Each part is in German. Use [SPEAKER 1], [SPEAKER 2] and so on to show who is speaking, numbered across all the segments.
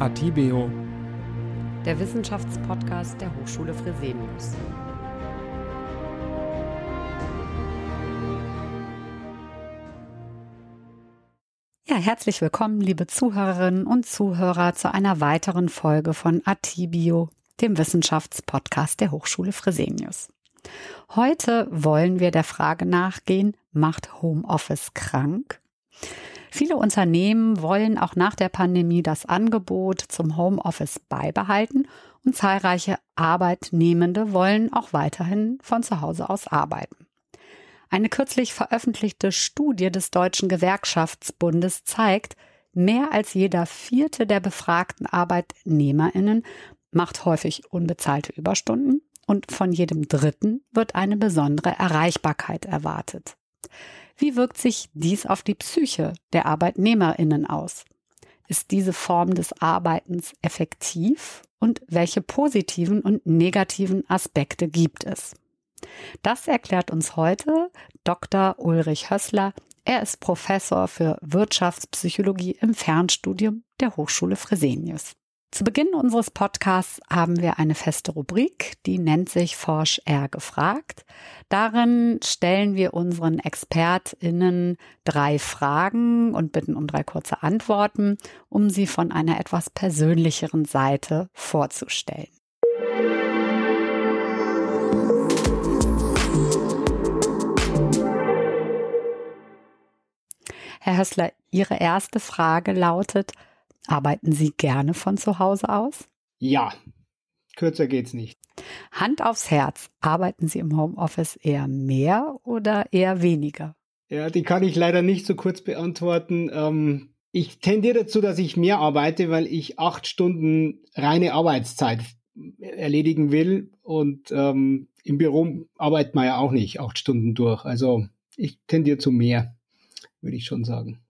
[SPEAKER 1] Atibeo,
[SPEAKER 2] der Wissenschaftspodcast der Hochschule Fresenius. Ja, herzlich willkommen, liebe Zuhörerinnen und Zuhörer, zu einer weiteren Folge von Atibio, dem Wissenschaftspodcast der Hochschule Fresenius. Heute wollen wir der Frage nachgehen, macht Homeoffice krank? Viele Unternehmen wollen auch nach der Pandemie das Angebot zum Homeoffice beibehalten und zahlreiche Arbeitnehmende wollen auch weiterhin von zu Hause aus arbeiten. Eine kürzlich veröffentlichte Studie des Deutschen Gewerkschaftsbundes zeigt, mehr als jeder vierte der befragten Arbeitnehmerinnen macht häufig unbezahlte Überstunden und von jedem dritten wird eine besondere Erreichbarkeit erwartet. Wie wirkt sich dies auf die Psyche der Arbeitnehmerinnen aus? Ist diese Form des Arbeitens effektiv und welche positiven und negativen Aspekte gibt es? Das erklärt uns heute Dr. Ulrich Hössler. Er ist Professor für Wirtschaftspsychologie im Fernstudium der Hochschule Fresenius. Zu Beginn unseres Podcasts haben wir eine feste Rubrik, die nennt sich Forsch R gefragt. Darin stellen wir unseren ExpertInnen drei Fragen und bitten um drei kurze Antworten, um sie von einer etwas persönlicheren Seite vorzustellen. Herr Hössler, Ihre erste Frage lautet, Arbeiten Sie gerne von zu Hause aus?
[SPEAKER 3] Ja, kürzer geht's nicht.
[SPEAKER 2] Hand aufs Herz, arbeiten Sie im Homeoffice eher mehr oder eher weniger?
[SPEAKER 3] Ja, die kann ich leider nicht so kurz beantworten. Ähm, ich tendiere dazu, dass ich mehr arbeite, weil ich acht Stunden reine Arbeitszeit erledigen will. Und ähm, im Büro arbeitet man ja auch nicht acht Stunden durch. Also ich tendiere zu mehr, würde ich schon sagen.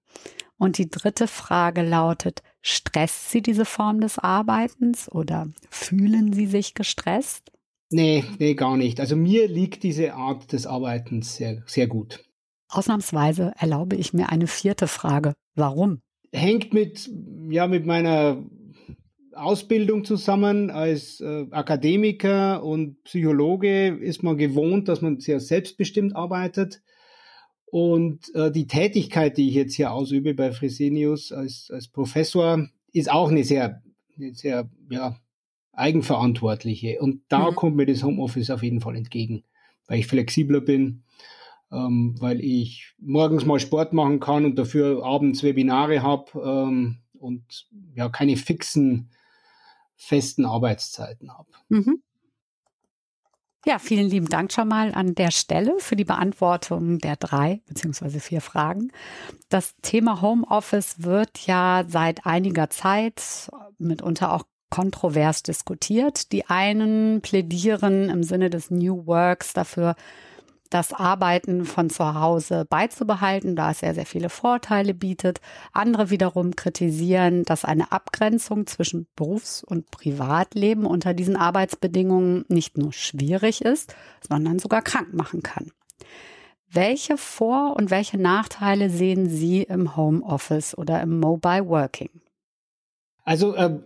[SPEAKER 2] Und die dritte Frage lautet, stresst Sie diese Form des Arbeitens oder fühlen Sie sich gestresst?
[SPEAKER 3] Nee, nee, gar nicht. Also mir liegt diese Art des Arbeitens sehr, sehr gut.
[SPEAKER 2] Ausnahmsweise erlaube ich mir eine vierte Frage. Warum?
[SPEAKER 3] Hängt mit, ja, mit meiner Ausbildung zusammen. Als äh, Akademiker und Psychologe ist man gewohnt, dass man sehr selbstbestimmt arbeitet. Und äh, die Tätigkeit, die ich jetzt hier ausübe bei Fresenius als, als Professor, ist auch eine sehr, eine sehr ja, eigenverantwortliche. Und da mhm. kommt mir das Homeoffice auf jeden Fall entgegen, weil ich flexibler bin, ähm, weil ich morgens mal Sport machen kann und dafür abends Webinare habe ähm, und ja keine fixen, festen Arbeitszeiten habe. Mhm.
[SPEAKER 2] Ja, vielen lieben Dank schon mal an der Stelle für die Beantwortung der drei beziehungsweise vier Fragen. Das Thema Homeoffice wird ja seit einiger Zeit mitunter auch kontrovers diskutiert. Die einen plädieren im Sinne des New Works dafür, das Arbeiten von zu Hause beizubehalten, da es sehr, sehr viele Vorteile bietet. Andere wiederum kritisieren, dass eine Abgrenzung zwischen Berufs- und Privatleben unter diesen Arbeitsbedingungen nicht nur schwierig ist, sondern sogar krank machen kann. Welche Vor- und welche Nachteile sehen Sie im Homeoffice oder im Mobile Working?
[SPEAKER 3] Also äh,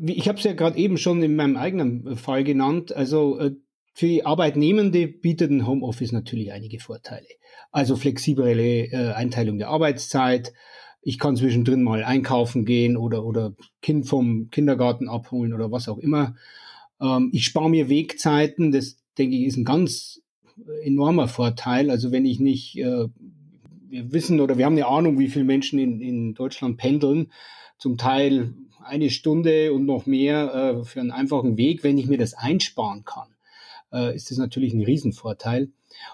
[SPEAKER 3] ich habe es ja gerade eben schon in meinem eigenen Fall genannt. Also äh, für die Arbeitnehmende bietet ein Homeoffice natürlich einige Vorteile. Also flexiblere äh, Einteilung der Arbeitszeit. Ich kann zwischendrin mal einkaufen gehen oder, oder Kind vom Kindergarten abholen oder was auch immer. Ähm, ich spare mir Wegzeiten. Das, denke ich, ist ein ganz enormer Vorteil. Also wenn ich nicht, äh, wir wissen oder wir haben eine Ahnung, wie viele Menschen in, in Deutschland pendeln. Zum Teil eine Stunde und noch mehr äh, für einen einfachen Weg, wenn ich mir das einsparen kann äh, ist das natürlich ein Riesenvorteil.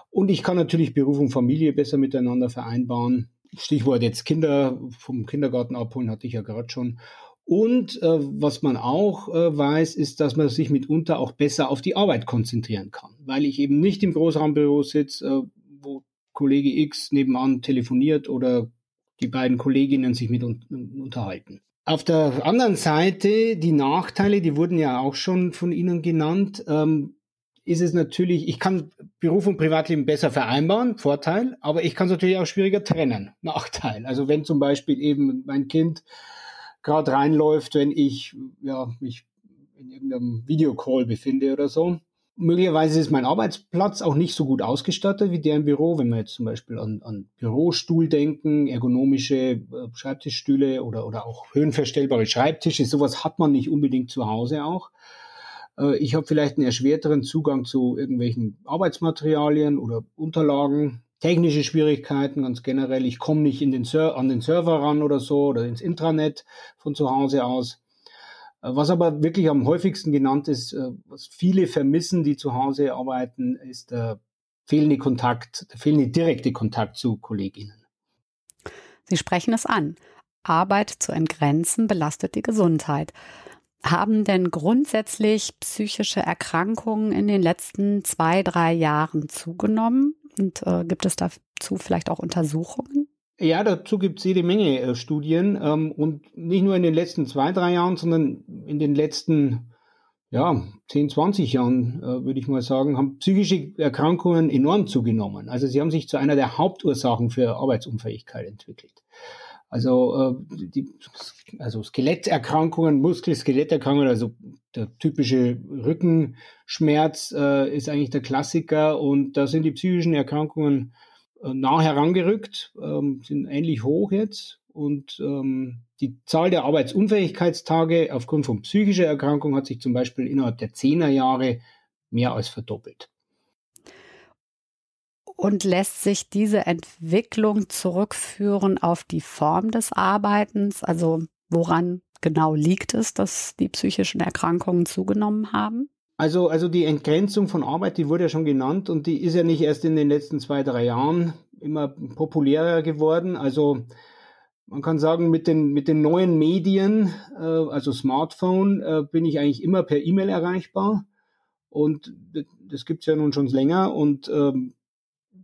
[SPEAKER 3] Und ich kann natürlich Beruf und Familie besser miteinander vereinbaren. Stichwort jetzt Kinder vom Kindergarten abholen, hatte ich ja gerade schon. Und äh, was man auch äh, weiß, ist, dass man sich mitunter auch besser auf die Arbeit konzentrieren kann, weil ich eben nicht im Großraumbüro sitze, äh, wo Kollege X nebenan telefoniert oder die beiden Kolleginnen sich mit un unterhalten. Auf der anderen Seite, die Nachteile, die wurden ja auch schon von Ihnen genannt. Ähm, ist es natürlich, ich kann Beruf und Privatleben besser vereinbaren, Vorteil, aber ich kann es natürlich auch schwieriger trennen, Nachteil. Also wenn zum Beispiel eben mein Kind gerade reinläuft, wenn ich ja, mich in irgendeinem Videocall befinde oder so. Möglicherweise ist mein Arbeitsplatz auch nicht so gut ausgestattet wie der im Büro. Wenn wir jetzt zum Beispiel an, an Bürostuhl denken, ergonomische äh, Schreibtischstühle oder, oder auch höhenverstellbare Schreibtische, sowas hat man nicht unbedingt zu Hause auch. Äh, ich habe vielleicht einen erschwerteren Zugang zu irgendwelchen Arbeitsmaterialien oder Unterlagen, technische Schwierigkeiten ganz generell. Ich komme nicht in den an den Server ran oder so oder ins Intranet von zu Hause aus. Äh, was aber wirklich am häufigsten genannt ist, äh, was viele vermissen, die zu Hause arbeiten, ist der fehlende Kontakt, der fehlende direkte Kontakt zu Kolleginnen.
[SPEAKER 2] Sie sprechen es an. Arbeit zu entgrenzen belastet die Gesundheit. Haben denn grundsätzlich psychische Erkrankungen in den letzten zwei, drei Jahren zugenommen? Und äh, gibt es dazu vielleicht auch Untersuchungen?
[SPEAKER 3] Ja, dazu gibt es jede Menge äh, Studien ähm, und nicht nur in den letzten zwei, drei Jahren, sondern in den letzten ja, 10, 20 Jahren, äh, würde ich mal sagen, haben psychische Erkrankungen enorm zugenommen. Also sie haben sich zu einer der Hauptursachen für Arbeitsunfähigkeit entwickelt. Also, äh, die, also Skeletterkrankungen, Muskel-Skeletterkrankungen, also der typische Rückenschmerz äh, ist eigentlich der Klassiker und da sind die psychischen Erkrankungen äh, nah herangerückt, ähm, sind ähnlich hoch jetzt und ähm, die Zahl der Arbeitsunfähigkeitstage aufgrund von psychischer Erkrankung hat sich zum Beispiel innerhalb der Zehnerjahre mehr als verdoppelt.
[SPEAKER 2] Und lässt sich diese Entwicklung zurückführen auf die Form des Arbeitens? Also woran genau liegt es, dass die psychischen Erkrankungen zugenommen haben?
[SPEAKER 3] Also, also die Entgrenzung von Arbeit, die wurde ja schon genannt und die ist ja nicht erst in den letzten zwei, drei Jahren immer populärer geworden. Also man kann sagen, mit den, mit den neuen Medien, äh, also Smartphone, äh, bin ich eigentlich immer per E-Mail erreichbar. Und das gibt's ja nun schon länger. Und ähm,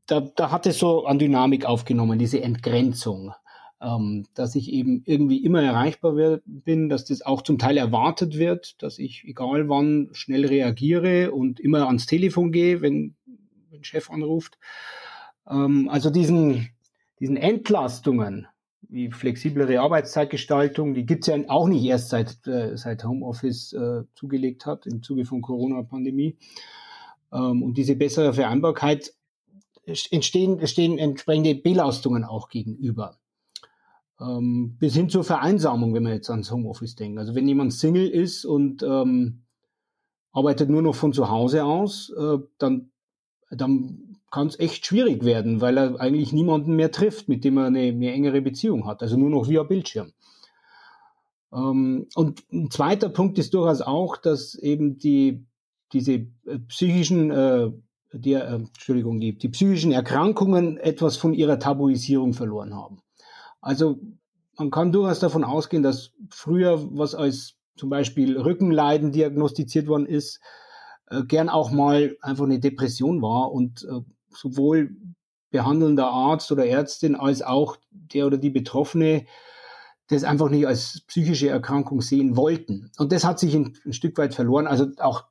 [SPEAKER 3] da, da hat es so an Dynamik aufgenommen, diese Entgrenzung, ähm, dass ich eben irgendwie immer erreichbar wär, bin, dass das auch zum Teil erwartet wird, dass ich egal wann schnell reagiere und immer ans Telefon gehe, wenn, wenn Chef anruft. Ähm, also diesen, diesen Entlastungen, wie flexiblere Arbeitszeitgestaltung, die gibt's ja auch nicht erst seit, äh, seit Homeoffice äh, zugelegt hat im Zuge von Corona-Pandemie. Ähm, und diese bessere Vereinbarkeit entstehen, stehen entsprechende Belastungen auch gegenüber. Ähm, bis hin zur Vereinsamung, wenn wir jetzt ans Homeoffice denken. Also wenn jemand Single ist und ähm, arbeitet nur noch von zu Hause aus, äh, dann, dann kann es echt schwierig werden, weil er eigentlich niemanden mehr trifft, mit dem er eine, eine engere Beziehung hat. Also nur noch via Bildschirm. Ähm, und ein zweiter Punkt ist durchaus auch, dass eben die, diese äh, psychischen äh, die, äh, Entschuldigung, die, die psychischen Erkrankungen etwas von ihrer Tabuisierung verloren haben. Also man kann durchaus davon ausgehen, dass früher, was als zum Beispiel Rückenleiden diagnostiziert worden ist, äh, gern auch mal einfach eine Depression war und äh, sowohl behandelnder Arzt oder Ärztin als auch der oder die Betroffene das einfach nicht als psychische Erkrankung sehen wollten. Und das hat sich ein, ein Stück weit verloren. Also auch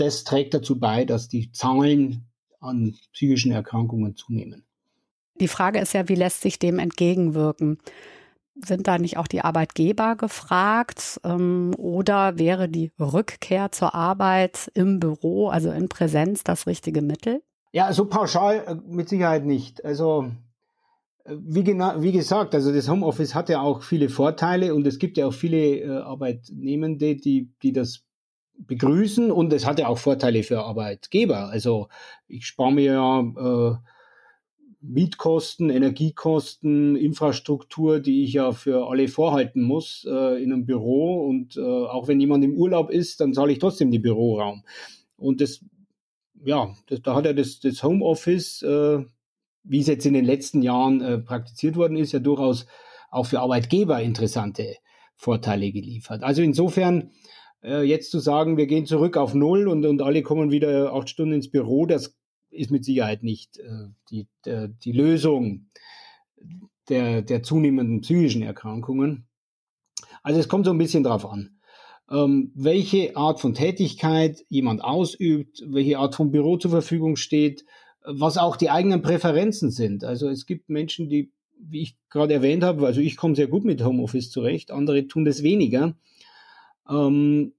[SPEAKER 3] das trägt dazu bei, dass die Zahlen an psychischen Erkrankungen zunehmen.
[SPEAKER 2] Die Frage ist ja, wie lässt sich dem entgegenwirken? Sind da nicht auch die Arbeitgeber gefragt? Ähm, oder wäre die Rückkehr zur Arbeit im Büro, also in Präsenz, das richtige Mittel?
[SPEAKER 3] Ja, so pauschal äh, mit Sicherheit nicht. Also äh, wie, genau, wie gesagt, also das Homeoffice hat ja auch viele Vorteile und es gibt ja auch viele äh, Arbeitnehmende, die, die das begrüßen und es hat ja auch Vorteile für Arbeitgeber. Also ich spare mir ja äh, Mietkosten, Energiekosten, Infrastruktur, die ich ja für alle vorhalten muss äh, in einem Büro. Und äh, auch wenn jemand im Urlaub ist, dann zahle ich trotzdem den Büroraum. Und das, ja, das, da hat ja das, das Homeoffice, äh, wie es jetzt in den letzten Jahren äh, praktiziert worden ist, ja durchaus auch für Arbeitgeber interessante Vorteile geliefert. Also insofern äh, jetzt zu sagen, wir gehen zurück auf Null und, und alle kommen wieder acht Stunden ins Büro, das ist mit Sicherheit nicht äh, die, der, die Lösung der, der zunehmenden psychischen Erkrankungen. Also es kommt so ein bisschen drauf an, ähm, welche Art von Tätigkeit jemand ausübt, welche Art von Büro zur Verfügung steht, was auch die eigenen Präferenzen sind. Also es gibt Menschen, die wie ich gerade erwähnt habe, also ich komme sehr gut mit Homeoffice zurecht, andere tun das weniger. Ähm,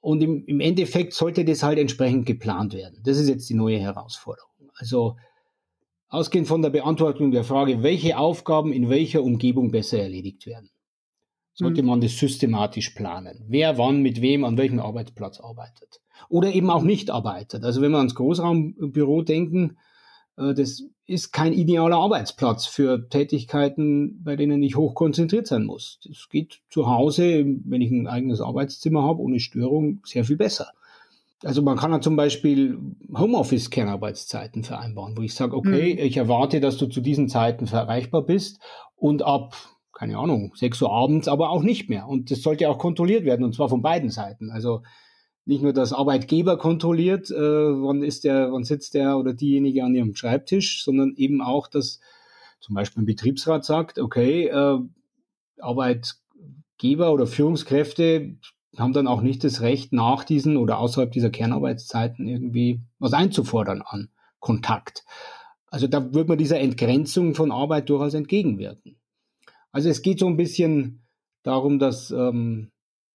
[SPEAKER 3] und im, im Endeffekt sollte das halt entsprechend geplant werden. Das ist jetzt die neue Herausforderung. Also ausgehend von der Beantwortung der Frage, welche Aufgaben in welcher Umgebung besser erledigt werden, sollte mhm. man das systematisch planen. Wer wann mit wem an welchem Arbeitsplatz arbeitet. Oder eben auch nicht arbeitet. Also wenn wir ans Großraumbüro denken, äh, das ist kein idealer Arbeitsplatz für Tätigkeiten, bei denen ich hoch konzentriert sein muss. Das geht zu Hause, wenn ich ein eigenes Arbeitszimmer habe, ohne Störung, sehr viel besser. Also man kann ja zum Beispiel Homeoffice-Kernarbeitszeiten vereinbaren, wo ich sage, okay, mhm. ich erwarte, dass du zu diesen Zeiten erreichbar bist und ab, keine Ahnung, 6 Uhr abends aber auch nicht mehr. Und das sollte auch kontrolliert werden, und zwar von beiden Seiten. Also nicht nur das Arbeitgeber kontrolliert, äh, wann ist der, wann sitzt der oder diejenige an ihrem Schreibtisch, sondern eben auch, dass zum Beispiel ein Betriebsrat sagt, okay, äh, Arbeitgeber oder Führungskräfte haben dann auch nicht das Recht, nach diesen oder außerhalb dieser Kernarbeitszeiten irgendwie was einzufordern an Kontakt. Also da wird man dieser Entgrenzung von Arbeit durchaus entgegenwirken. Also es geht so ein bisschen darum, dass, ähm,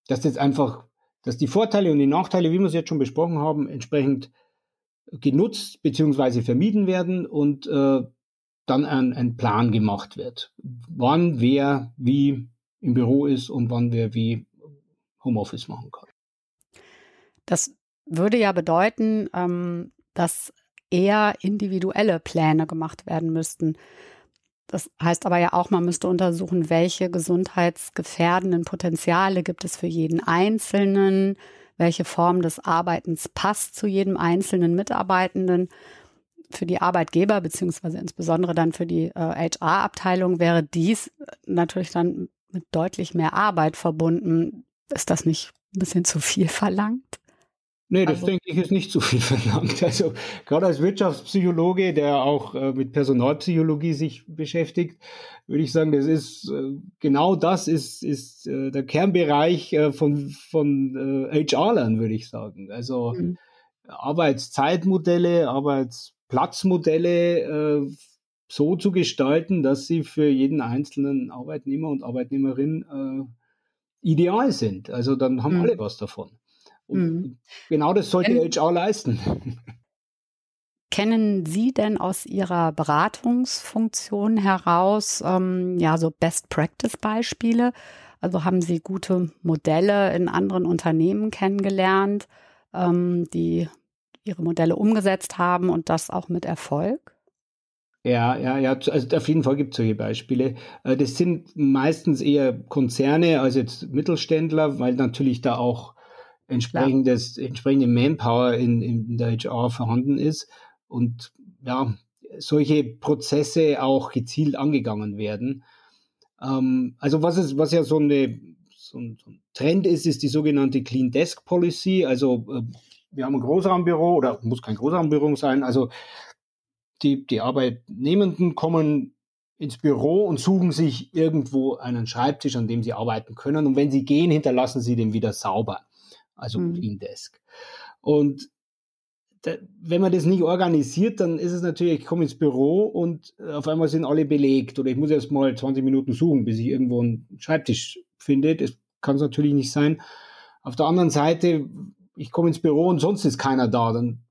[SPEAKER 3] dass das einfach dass die Vorteile und die Nachteile, wie wir es jetzt schon besprochen haben, entsprechend genutzt bzw. vermieden werden und äh, dann ein, ein Plan gemacht wird. Wann wer wie im Büro ist und wann wer wie Homeoffice machen kann.
[SPEAKER 2] Das würde ja bedeuten, ähm, dass eher individuelle Pläne gemacht werden müssten. Das heißt aber ja auch, man müsste untersuchen, welche gesundheitsgefährdenden Potenziale gibt es für jeden Einzelnen, welche Form des Arbeitens passt zu jedem einzelnen Mitarbeitenden. Für die Arbeitgeber beziehungsweise insbesondere dann für die äh, HR-Abteilung wäre dies natürlich dann mit deutlich mehr Arbeit verbunden. Ist das nicht ein bisschen zu viel verlangt?
[SPEAKER 3] Nee, das also, denke ich ist nicht zu viel verlangt. Also gerade als Wirtschaftspsychologe, der auch äh, mit Personalpsychologie sich beschäftigt, würde ich sagen, das ist äh, genau das ist ist äh, der Kernbereich äh, von von äh, HR-Lern, würde ich sagen. Also mhm. Arbeitszeitmodelle, Arbeitsplatzmodelle äh, so zu gestalten, dass sie für jeden einzelnen Arbeitnehmer und Arbeitnehmerin äh, ideal sind. Also dann haben mhm. alle was davon. Und mhm. genau das sollte Ken HR leisten.
[SPEAKER 2] Kennen Sie denn aus Ihrer Beratungsfunktion heraus ähm, ja so Best Practice Beispiele? Also haben Sie gute Modelle in anderen Unternehmen kennengelernt, ähm, die ihre Modelle umgesetzt haben und das auch mit Erfolg?
[SPEAKER 3] Ja, ja, ja, also auf jeden Fall gibt es solche Beispiele. Äh, das sind meistens eher Konzerne als jetzt Mittelständler, weil natürlich da auch entsprechendes, entsprechende Manpower in, in der HR vorhanden ist und ja, solche Prozesse auch gezielt angegangen werden. Ähm, also was ist, was ja so, eine, so, ein, Trend ist, ist die sogenannte Clean Desk Policy. Also äh, wir haben ein Großraumbüro oder muss kein Großraumbüro sein. Also die, die Arbeitnehmenden kommen ins Büro und suchen sich irgendwo einen Schreibtisch, an dem sie arbeiten können. Und wenn sie gehen, hinterlassen sie den wieder sauber also mhm. Clean Desk. Und da, wenn man das nicht organisiert, dann ist es natürlich, ich komme ins Büro und auf einmal sind alle belegt oder ich muss erst mal 20 Minuten suchen, bis ich irgendwo einen Schreibtisch finde. Das kann es natürlich nicht sein. Auf der anderen Seite, ich komme ins Büro und sonst ist keiner da, dann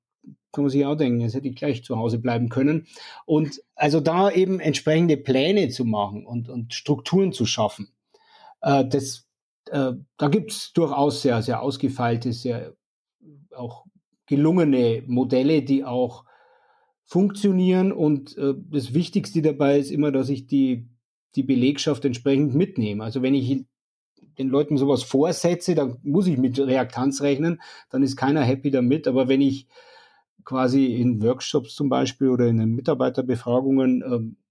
[SPEAKER 3] kann man sich auch denken, jetzt hätte ich gleich zu Hause bleiben können. Und also da eben entsprechende Pläne zu machen und, und Strukturen zu schaffen, äh, das äh, da gibt es durchaus sehr, sehr ausgefeilte, sehr auch gelungene Modelle, die auch funktionieren. Und äh, das Wichtigste dabei ist immer, dass ich die, die Belegschaft entsprechend mitnehme. Also wenn ich den Leuten sowas vorsetze, dann muss ich mit Reaktanz rechnen, dann ist keiner happy damit. Aber wenn ich quasi in Workshops zum Beispiel oder in den Mitarbeiterbefragungen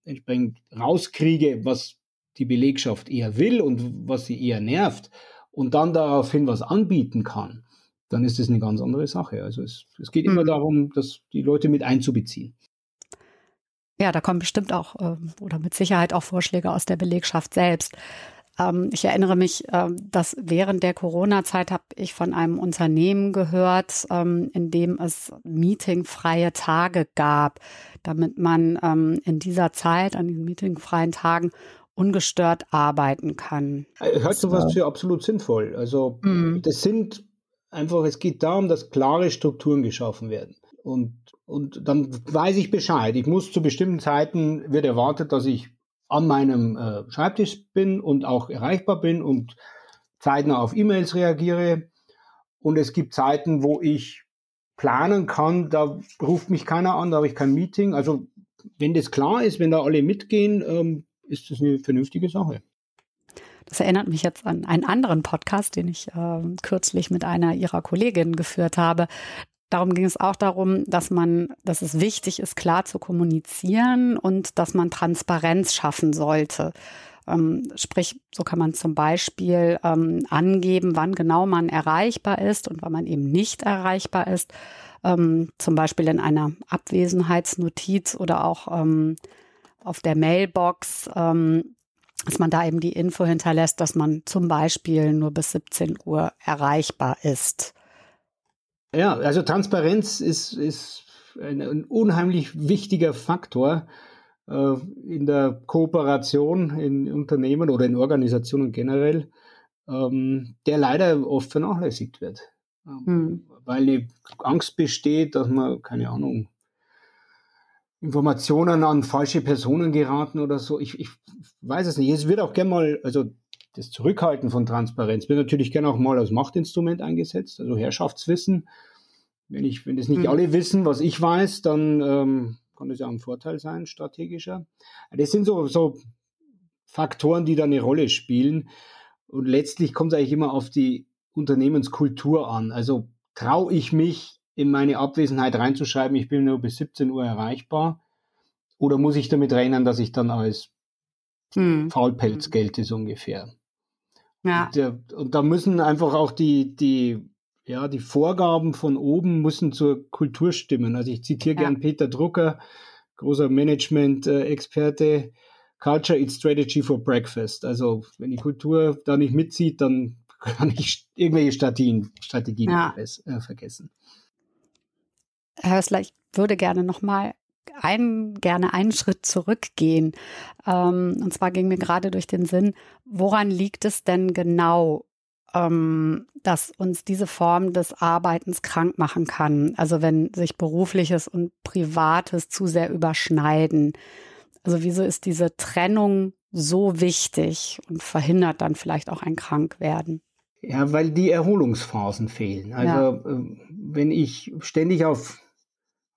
[SPEAKER 3] äh, entsprechend rauskriege, was die Belegschaft eher will und was sie eher nervt und dann daraufhin was anbieten kann, dann ist das eine ganz andere Sache. Also es, es geht immer mhm. darum, dass die Leute mit einzubeziehen.
[SPEAKER 2] Ja, da kommen bestimmt auch äh, oder mit Sicherheit auch Vorschläge aus der Belegschaft selbst. ähm, ich erinnere mich, ähm, dass während der Corona-Zeit habe ich von einem Unternehmen gehört, ähm, in dem es meetingfreie Tage gab, damit man ähm, in dieser Zeit, an diesen meetingfreien Tagen, ungestört arbeiten kann.
[SPEAKER 3] Hört sowas für absolut sinnvoll. Also mhm. das sind einfach, es geht darum, dass klare Strukturen geschaffen werden. Und, und dann weiß ich Bescheid. Ich muss zu bestimmten Zeiten, wird erwartet, dass ich an meinem äh, Schreibtisch bin und auch erreichbar bin und zeitnah auf E-Mails reagiere. Und es gibt Zeiten, wo ich planen kann, da ruft mich keiner an, da habe ich kein Meeting. Also wenn das klar ist, wenn da alle mitgehen, ähm, ist das eine vernünftige Sache.
[SPEAKER 2] Das erinnert mich jetzt an einen anderen Podcast, den ich äh, kürzlich mit einer ihrer Kolleginnen geführt habe. Darum ging es auch darum, dass man, dass es wichtig ist, klar zu kommunizieren und dass man Transparenz schaffen sollte. Ähm, sprich, so kann man zum Beispiel ähm, angeben, wann genau man erreichbar ist und wann man eben nicht erreichbar ist. Ähm, zum Beispiel in einer Abwesenheitsnotiz oder auch ähm, auf der Mailbox, ähm, dass man da eben die Info hinterlässt, dass man zum Beispiel nur bis 17 Uhr erreichbar ist.
[SPEAKER 3] Ja, also Transparenz ist, ist ein, ein unheimlich wichtiger Faktor äh, in der Kooperation in Unternehmen oder in Organisationen generell, ähm, der leider oft vernachlässigt wird. Ähm, hm. Weil die Angst besteht, dass man, keine Ahnung, Informationen an falsche Personen geraten oder so. Ich, ich weiß es nicht. Es wird auch gerne mal, also das Zurückhalten von Transparenz wird natürlich gerne auch mal als Machtinstrument eingesetzt, also Herrschaftswissen. Wenn ich, wenn das nicht mhm. alle wissen, was ich weiß, dann ähm, kann das ja ein Vorteil sein, strategischer. Das sind so, so Faktoren, die da eine Rolle spielen. Und letztlich kommt es eigentlich immer auf die Unternehmenskultur an. Also traue ich mich in meine Abwesenheit reinzuschreiben, ich bin nur bis 17 Uhr erreichbar? Oder muss ich damit rechnen, dass ich dann als hm. Faulpelz gelte, so ungefähr? Ja. Und, der, und, da müssen einfach auch die, die, ja, die Vorgaben von oben müssen zur Kultur stimmen. Also ich zitiere ja. gern Peter Drucker, großer Management-Experte. Culture is Strategy for Breakfast. Also wenn die Kultur da nicht mitzieht, dann kann ich irgendwelche Strategien, Strategien ja. äh, vergessen.
[SPEAKER 2] Herr Hössler, ich würde gerne nochmal ein, gerne einen Schritt zurückgehen. Ähm, und zwar ging mir gerade durch den Sinn, woran liegt es denn genau, ähm, dass uns diese Form des Arbeitens krank machen kann? Also wenn sich berufliches und privates zu sehr überschneiden. Also wieso ist diese Trennung so wichtig und verhindert dann vielleicht auch ein Krankwerden?
[SPEAKER 3] Ja, weil die Erholungsphasen fehlen. Also ja. äh, wenn ich ständig auf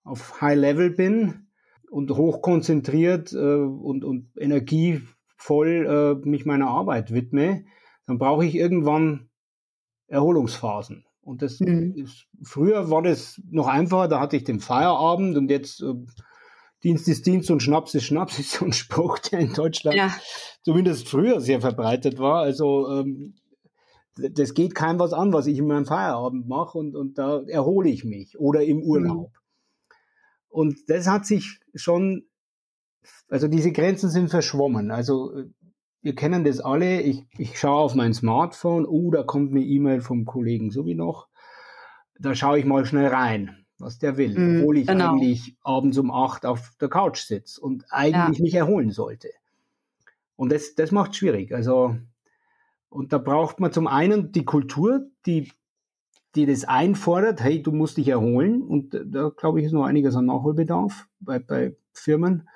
[SPEAKER 3] auf High Level bin und hochkonzentriert äh, und, und energievoll äh, mich meiner Arbeit widme, dann brauche ich irgendwann Erholungsphasen. Und das mhm. ist, früher war das noch einfacher, da hatte ich den Feierabend und jetzt äh, Dienst ist Dienst und Schnaps ist Schnaps ist so ein Spruch, der in Deutschland ja. zumindest früher sehr verbreitet war. Also ähm, das geht keinem was an, was ich in meinem Feierabend mache und, und da erhole ich mich oder im Urlaub. Und das hat sich schon, also diese Grenzen sind verschwommen. Also äh, wir kennen das alle. Ich, ich schaue auf mein Smartphone, oh, da kommt eine E-Mail vom Kollegen so wie noch. Da schaue ich mal schnell rein, was der will, mm, obwohl ich genau. eigentlich abends um acht auf der Couch sitze und eigentlich ja. mich erholen sollte. Und das, das macht schwierig. Also, und da braucht man zum einen die Kultur, die die das einfordert, hey, du musst dich erholen. Und da, glaube ich, ist noch einiges an Nachholbedarf bei, bei Firmen.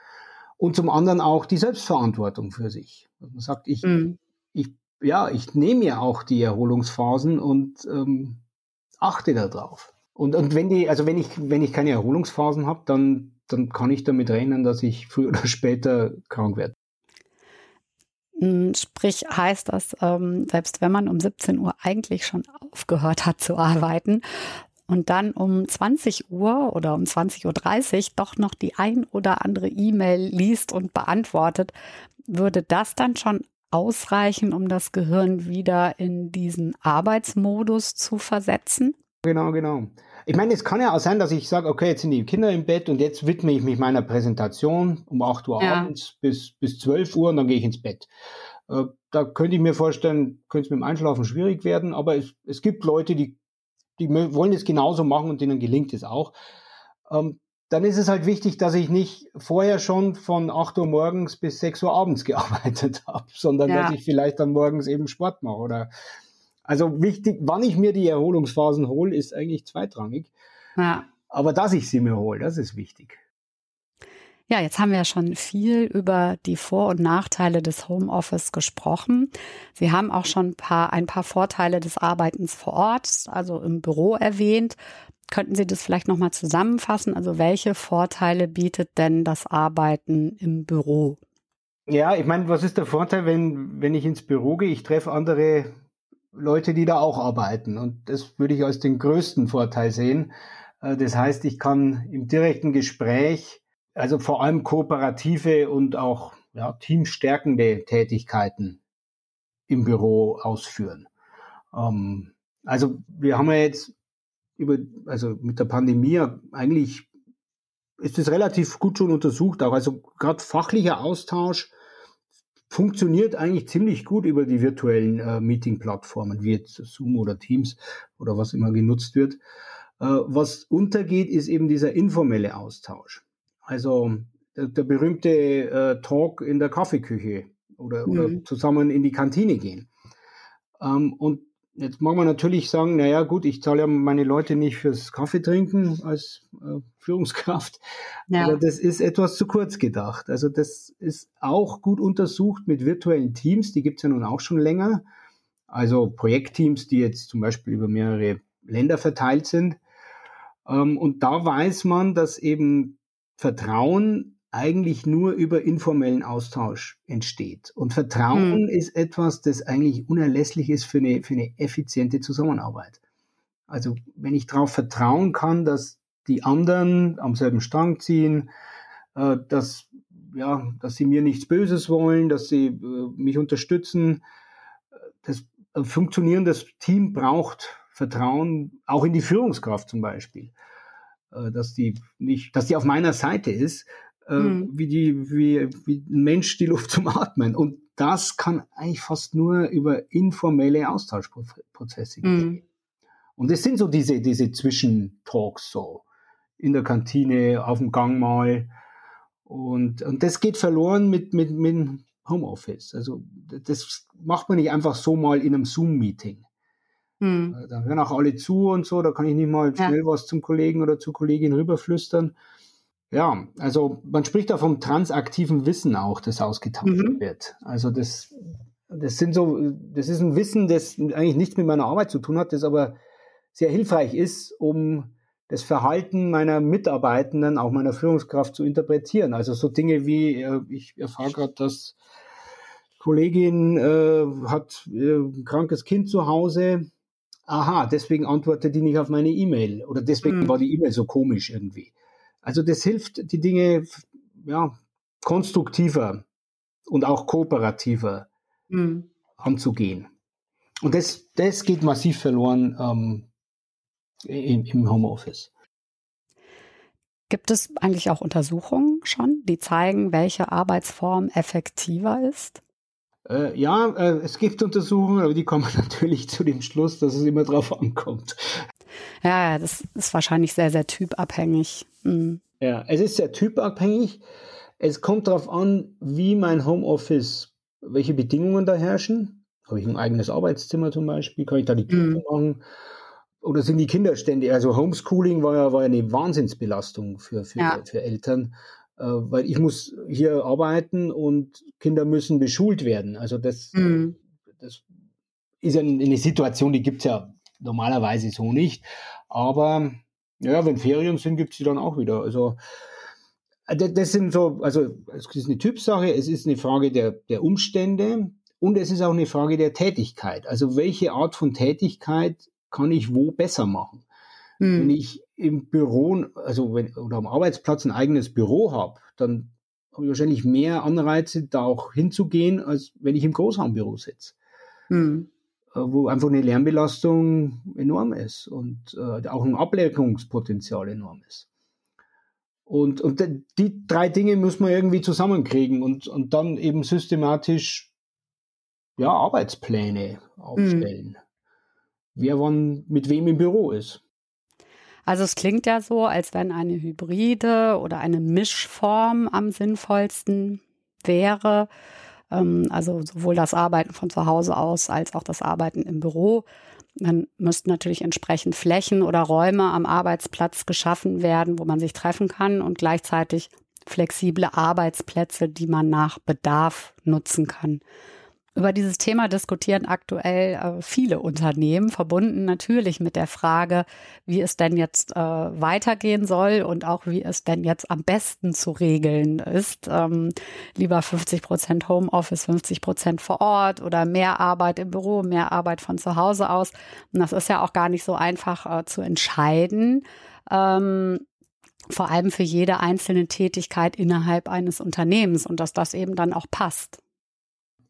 [SPEAKER 3] Und zum anderen auch die Selbstverantwortung für sich. Man sagt, ich, mhm. ich, ja, ich nehme ja auch die Erholungsphasen und ähm, achte darauf. Und, und wenn die, also wenn ich, wenn ich keine Erholungsphasen habe, dann, dann kann ich damit rechnen, dass ich früher oder später krank werde.
[SPEAKER 2] Sprich heißt das, ähm, selbst wenn man um 17 Uhr eigentlich schon aufgehört hat zu arbeiten und dann um 20 Uhr oder um 20.30 Uhr doch noch die ein oder andere E-Mail liest und beantwortet, würde das dann schon ausreichen, um das Gehirn wieder in diesen Arbeitsmodus zu versetzen?
[SPEAKER 3] Genau, genau. Ich meine, es kann ja auch sein, dass ich sage, okay, jetzt sind die Kinder im Bett und jetzt widme ich mich meiner Präsentation um 8 Uhr ja. abends bis, bis 12 Uhr und dann gehe ich ins Bett. Äh, da könnte ich mir vorstellen, könnte es mit dem Einschlafen schwierig werden, aber es, es gibt Leute, die, die wollen es genauso machen und denen gelingt es auch. Ähm, dann ist es halt wichtig, dass ich nicht vorher schon von 8 Uhr morgens bis 6 Uhr abends gearbeitet habe, sondern ja. dass ich vielleicht dann morgens eben Sport mache oder also wichtig, wann ich mir die Erholungsphasen hole, ist eigentlich zweitrangig. Ja. Aber dass ich sie mir hole, das ist wichtig.
[SPEAKER 2] Ja, jetzt haben wir ja schon viel über die Vor- und Nachteile des Homeoffice gesprochen. Sie haben auch schon ein paar, ein paar Vorteile des Arbeitens vor Ort, also im Büro erwähnt. Könnten Sie das vielleicht nochmal zusammenfassen? Also welche Vorteile bietet denn das Arbeiten im Büro?
[SPEAKER 3] Ja, ich meine, was ist der Vorteil, wenn, wenn ich ins Büro gehe? Ich treffe andere Leute, die da auch arbeiten. Und das würde ich als den größten Vorteil sehen. Äh, das heißt, ich kann im direkten Gespräch, also vor allem kooperative und auch ja, teamstärkende Tätigkeiten im Büro ausführen. Ähm, also wir haben ja jetzt über, also mit der Pandemie eigentlich ist es relativ gut schon untersucht, auch also gerade fachlicher Austausch funktioniert eigentlich ziemlich gut über die virtuellen äh, Meeting-Plattformen, wie jetzt Zoom oder Teams oder was immer genutzt wird. Äh, was untergeht, ist eben dieser informelle Austausch. Also der, der berühmte äh, Talk in der Kaffeeküche oder, mhm. oder zusammen in die Kantine gehen. Ähm, und Jetzt mag man natürlich sagen, naja gut, ich zahle ja meine Leute nicht fürs Kaffee trinken als äh, Führungskraft, ja. aber das ist etwas zu kurz gedacht. Also das ist auch gut untersucht mit virtuellen Teams, die gibt's ja nun auch schon länger. Also Projektteams, die jetzt zum Beispiel über mehrere Länder verteilt sind. Ähm, und da weiß man, dass eben Vertrauen eigentlich nur über informellen Austausch entsteht. Und Vertrauen mhm. ist etwas, das eigentlich unerlässlich ist für eine, für eine effiziente Zusammenarbeit. Also wenn ich darauf vertrauen kann, dass die anderen am selben Strang ziehen, äh, dass, ja, dass sie mir nichts Böses wollen, dass sie äh, mich unterstützen, das äh, funktionierendes Team braucht Vertrauen, auch in die Führungskraft zum Beispiel, äh, dass die nicht, dass die auf meiner Seite ist äh, mhm. wie, die, wie, wie ein Mensch die Luft zum Atmen. Und das kann eigentlich fast nur über informelle Austauschprozesse gehen. Mhm. Und es sind so diese, diese Zwischentalks so. In der Kantine, auf dem Gang mal. Und, und das geht verloren mit, mit, mit Homeoffice. Also das macht man nicht einfach so mal in einem Zoom-Meeting. Hm. Da hören auch alle zu und so, da kann ich nicht mal schnell ja. was zum Kollegen oder zur Kollegin rüberflüstern. Ja, also man spricht da vom transaktiven Wissen auch, das ausgetauscht mhm. wird. Also das, das sind so, das ist ein Wissen, das eigentlich nichts mit meiner Arbeit zu tun hat, das aber sehr hilfreich ist, um das Verhalten meiner Mitarbeitenden, auch meiner Führungskraft zu interpretieren. Also so Dinge wie, äh, ich erfahre gerade, dass Kollegin äh, hat äh, ein krankes Kind zu Hause. Aha, deswegen antwortet die nicht auf meine E-Mail oder deswegen mhm. war die E-Mail so komisch irgendwie. Also das hilft, die Dinge ja, konstruktiver und auch kooperativer mhm. anzugehen. Und das, das geht massiv verloren ähm, im, im Homeoffice.
[SPEAKER 2] Gibt es eigentlich auch Untersuchungen schon, die zeigen, welche Arbeitsform effektiver ist?
[SPEAKER 3] Äh, ja, äh, es gibt Untersuchungen, aber die kommen natürlich zu dem Schluss, dass es immer drauf ankommt.
[SPEAKER 2] Ja, das ist wahrscheinlich sehr, sehr typabhängig. Mhm.
[SPEAKER 3] Ja, es ist sehr typabhängig. Es kommt darauf an, wie mein Homeoffice, welche Bedingungen da herrschen. Habe ich ein eigenes Arbeitszimmer zum Beispiel? Kann ich da die Tür mhm. machen? Oder sind die Kinder ständig? Also Homeschooling war ja, war ja eine Wahnsinnsbelastung für, für, ja. für Eltern, äh, weil ich muss hier arbeiten und Kinder müssen beschult werden. Also das, mhm. das ist ja eine Situation, die gibt es ja normalerweise so nicht. Aber ja, wenn Ferien sind, gibt es sie dann auch wieder. Also äh, das sind so, also es ist eine Typsache, es ist eine Frage der, der Umstände und es ist auch eine Frage der Tätigkeit. Also welche Art von Tätigkeit kann ich wo besser machen? Hm. Wenn ich im Büro, also wenn, oder am Arbeitsplatz ein eigenes Büro habe, dann habe ich wahrscheinlich mehr Anreize, da auch hinzugehen, als wenn ich im Großraumbüro sitze. Hm. Äh, wo einfach eine Lärmbelastung enorm ist und äh, auch ein Ablenkungspotenzial enorm ist. Und, und die drei Dinge muss man irgendwie zusammenkriegen und, und dann eben systematisch ja, Arbeitspläne aufstellen. Mhm. Wer wann mit wem im Büro ist.
[SPEAKER 2] Also es klingt ja so, als wenn eine Hybride oder eine Mischform am sinnvollsten wäre. Ähm, also sowohl das Arbeiten von zu Hause aus als auch das Arbeiten im Büro. Dann müssten natürlich entsprechend Flächen oder Räume am Arbeitsplatz geschaffen werden, wo man sich treffen kann und gleichzeitig flexible Arbeitsplätze, die man nach Bedarf nutzen kann. Über dieses Thema diskutieren aktuell äh, viele Unternehmen, verbunden natürlich mit der Frage, wie es denn jetzt äh, weitergehen soll und auch wie es denn jetzt am besten zu regeln ist. Ähm, lieber 50 Prozent Homeoffice, 50 Prozent vor Ort oder mehr Arbeit im Büro, mehr Arbeit von zu Hause aus. Und das ist ja auch gar nicht so einfach äh, zu entscheiden. Ähm, vor allem für jede einzelne Tätigkeit innerhalb eines Unternehmens und dass das eben dann auch passt.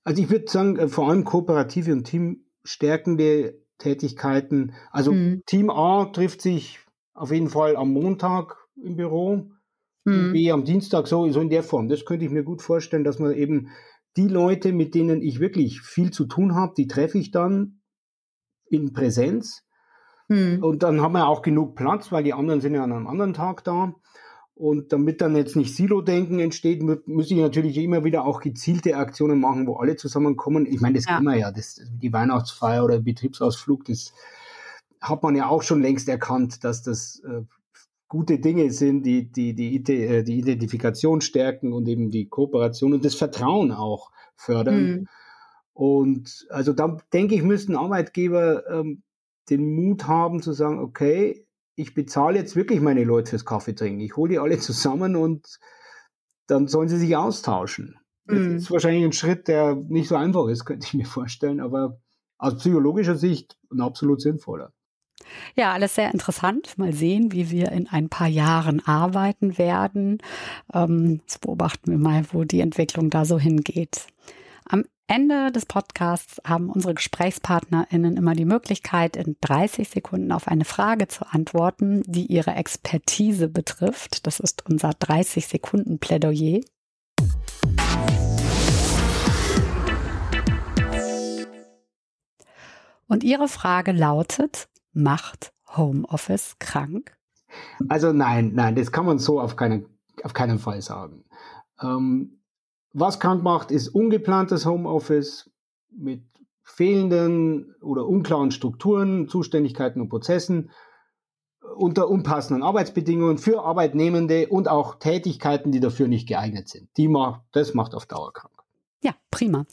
[SPEAKER 3] Also ich würde sagen, äh, vor allem kooperative und teamstärkende Tätigkeiten. Also mhm. Team A trifft sich auf jeden Fall am Montag im Büro, mhm. B am Dienstag, so, so in der Form. Das könnte ich mir gut vorstellen, dass man eben die Leute, mit denen ich wirklich viel zu tun habe, die treffe ich dann in Präsenz. Mhm. Und dann haben wir auch genug Platz, weil die anderen sind ja an einem anderen Tag da. Und damit dann jetzt nicht Silo-Denken entsteht, muss ich natürlich immer wieder auch gezielte Aktionen machen, wo alle zusammenkommen. Ich meine, das ja. immer ja, das, die Weihnachtsfeier oder Betriebsausflug, das hat man ja auch schon längst erkannt, dass das äh, gute Dinge sind, die, die, die, äh, die Identifikation stärken und eben die Kooperation und das Vertrauen auch fördern. Mhm. Und also da denke ich, müssten Arbeitgeber ähm, den Mut haben zu sagen, okay, ich bezahle jetzt wirklich meine Leute fürs Kaffee trinken. Ich hole die alle zusammen und dann sollen sie sich austauschen. Das mhm. ist wahrscheinlich ein Schritt, der nicht so einfach ist, könnte ich mir vorstellen, aber aus psychologischer Sicht ein absolut sinnvoller.
[SPEAKER 2] Ja, alles sehr interessant. Mal sehen, wie wir in ein paar Jahren arbeiten werden. Ähm, jetzt beobachten wir mal, wo die Entwicklung da so hingeht. Am Ende des Podcasts haben unsere GesprächspartnerInnen immer die Möglichkeit, in 30 Sekunden auf eine Frage zu antworten, die ihre Expertise betrifft. Das ist unser 30 Sekunden Plädoyer. Und ihre Frage lautet, macht Homeoffice krank?
[SPEAKER 3] Also nein, nein, das kann man so auf keinen, auf keinen Fall sagen. Ähm, was krank macht, ist ungeplantes Homeoffice mit fehlenden oder unklaren Strukturen, Zuständigkeiten und Prozessen unter unpassenden Arbeitsbedingungen für Arbeitnehmende und auch Tätigkeiten, die dafür nicht geeignet sind. Die macht, das macht auf Dauer krank.
[SPEAKER 2] Ja, prima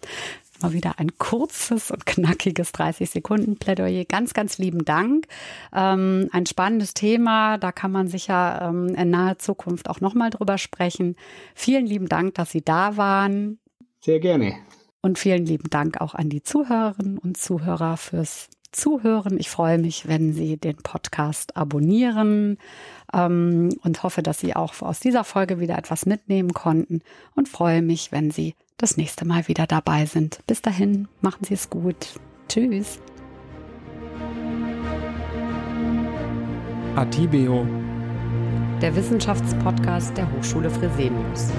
[SPEAKER 2] mal wieder ein kurzes und knackiges 30 Sekunden Plädoyer. Ganz, ganz lieben Dank. Ähm, ein spannendes Thema. Da kann man sicher ähm, in naher Zukunft auch nochmal drüber sprechen. Vielen lieben Dank, dass Sie da waren.
[SPEAKER 3] Sehr gerne.
[SPEAKER 2] Und vielen lieben Dank auch an die Zuhörerinnen und Zuhörer fürs Zuhören. Ich freue mich, wenn Sie den Podcast abonnieren ähm, und hoffe, dass Sie auch aus dieser Folge wieder etwas mitnehmen konnten und freue mich, wenn Sie das nächste Mal wieder dabei sind. Bis dahin, machen Sie es gut. Tschüss.
[SPEAKER 1] Atibeo.
[SPEAKER 2] Der Wissenschaftspodcast der Hochschule Fresenius.